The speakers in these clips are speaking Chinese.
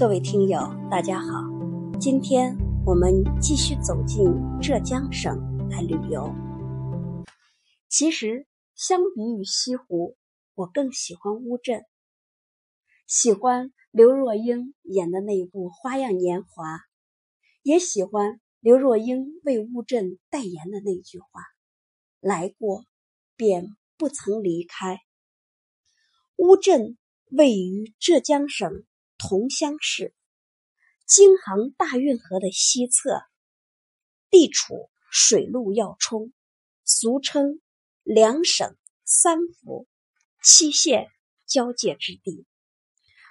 各位听友，大家好，今天我们继续走进浙江省来旅游。其实，相比于西湖，我更喜欢乌镇，喜欢刘若英演的那一部《花样年华》，也喜欢刘若英为乌镇代言的那句话：“来过，便不曾离开。”乌镇位于浙江省。桐乡市，京杭大运河的西侧，地处水陆要冲，俗称两省三府七县交界之地。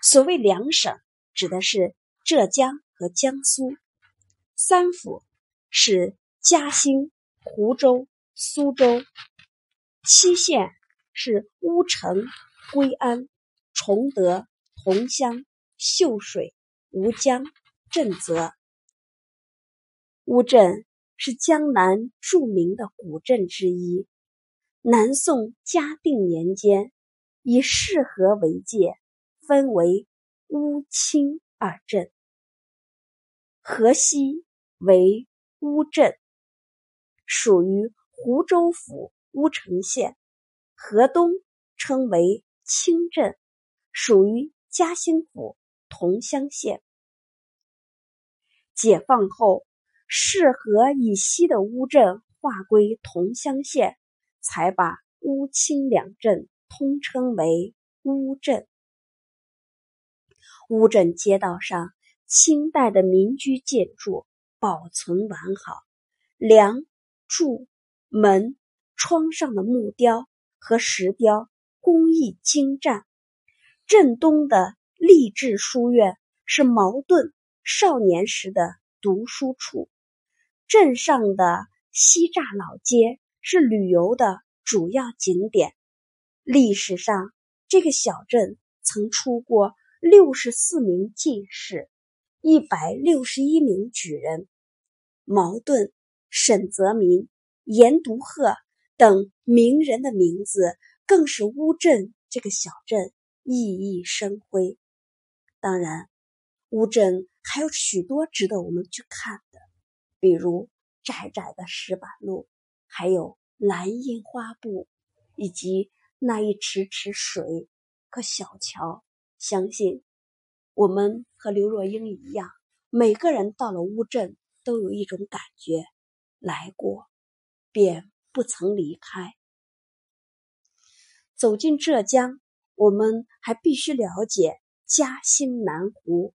所谓两省，指的是浙江和江苏；三府是嘉兴、湖州、苏州；七县是乌城、归安、崇德、桐乡。秀水、吴江、震泽。乌镇是江南著名的古镇之一。南宋嘉定年间，以市河为界，分为乌、青二镇。河西为乌镇，属于湖州府乌城县；河东称为青镇，属于嘉兴府。桐乡县解放后，市河以西的乌镇划归桐乡县，才把乌青两镇通称为乌镇。乌镇街道上，清代的民居建筑保存完好，梁、柱、门、窗上的木雕和石雕工艺精湛。镇东的。励志书院是茅盾少年时的读书处，镇上的西栅老街是旅游的主要景点。历史上，这个小镇曾出过六十四名进士，一百六十一名举人。茅盾、沈泽民、严独鹤等名人的名字，更是乌镇这个小镇熠熠生辉。当然，乌镇还有许多值得我们去看的，比如窄窄的石板路，还有蓝印花布，以及那一池池水和小桥。相信我们和刘若英一样，每个人到了乌镇都有一种感觉：来过，便不曾离开。走进浙江，我们还必须了解。嘉兴南湖，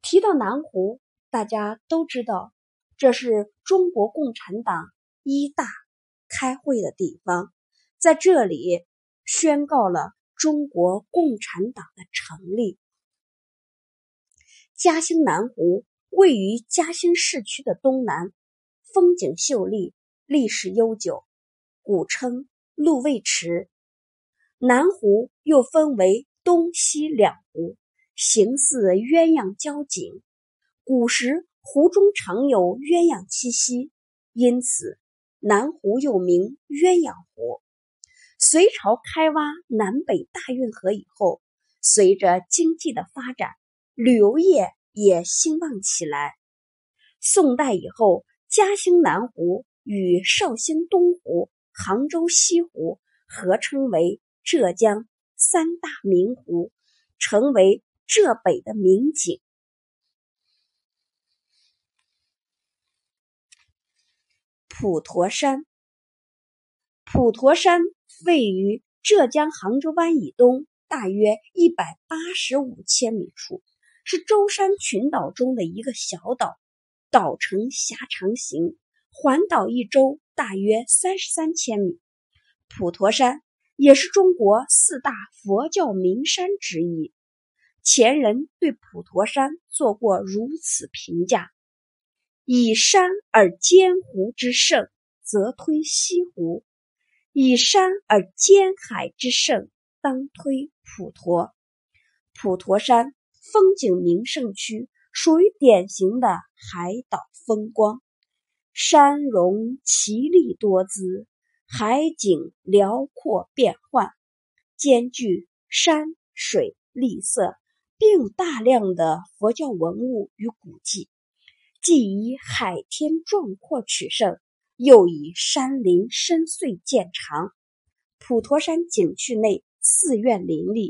提到南湖，大家都知道，这是中国共产党一大开会的地方，在这里宣告了中国共产党的成立。嘉兴南湖位于嘉兴市区的东南，风景秀丽，历史悠久，古称鹿卫池。南湖又分为东西两湖。形似鸳鸯交颈，古时湖中常有鸳鸯栖息，因此南湖又名鸳鸯湖。隋朝开挖南北大运河以后，随着经济的发展，旅游业也兴旺起来。宋代以后，嘉兴南湖与绍兴东湖、杭州西湖合称为浙江三大名湖，成为。浙北的名景，普陀山。普陀山位于浙江杭州湾以东大约一百八十五千米处，是舟山群岛中的一个小岛，岛呈狭长形，环岛一周大约三十三千米。普陀山也是中国四大佛教名山之一。前人对普陀山做过如此评价：以山而兼湖之胜，则推西湖；以山而兼海之胜，当推普陀。普陀山风景名胜区，属于典型的海岛风光，山容奇丽多姿，海景辽阔变幻，兼具山水丽色。并有大量的佛教文物与古迹，既以海天壮阔取胜，又以山林深邃见长。普陀山景区内寺院林立，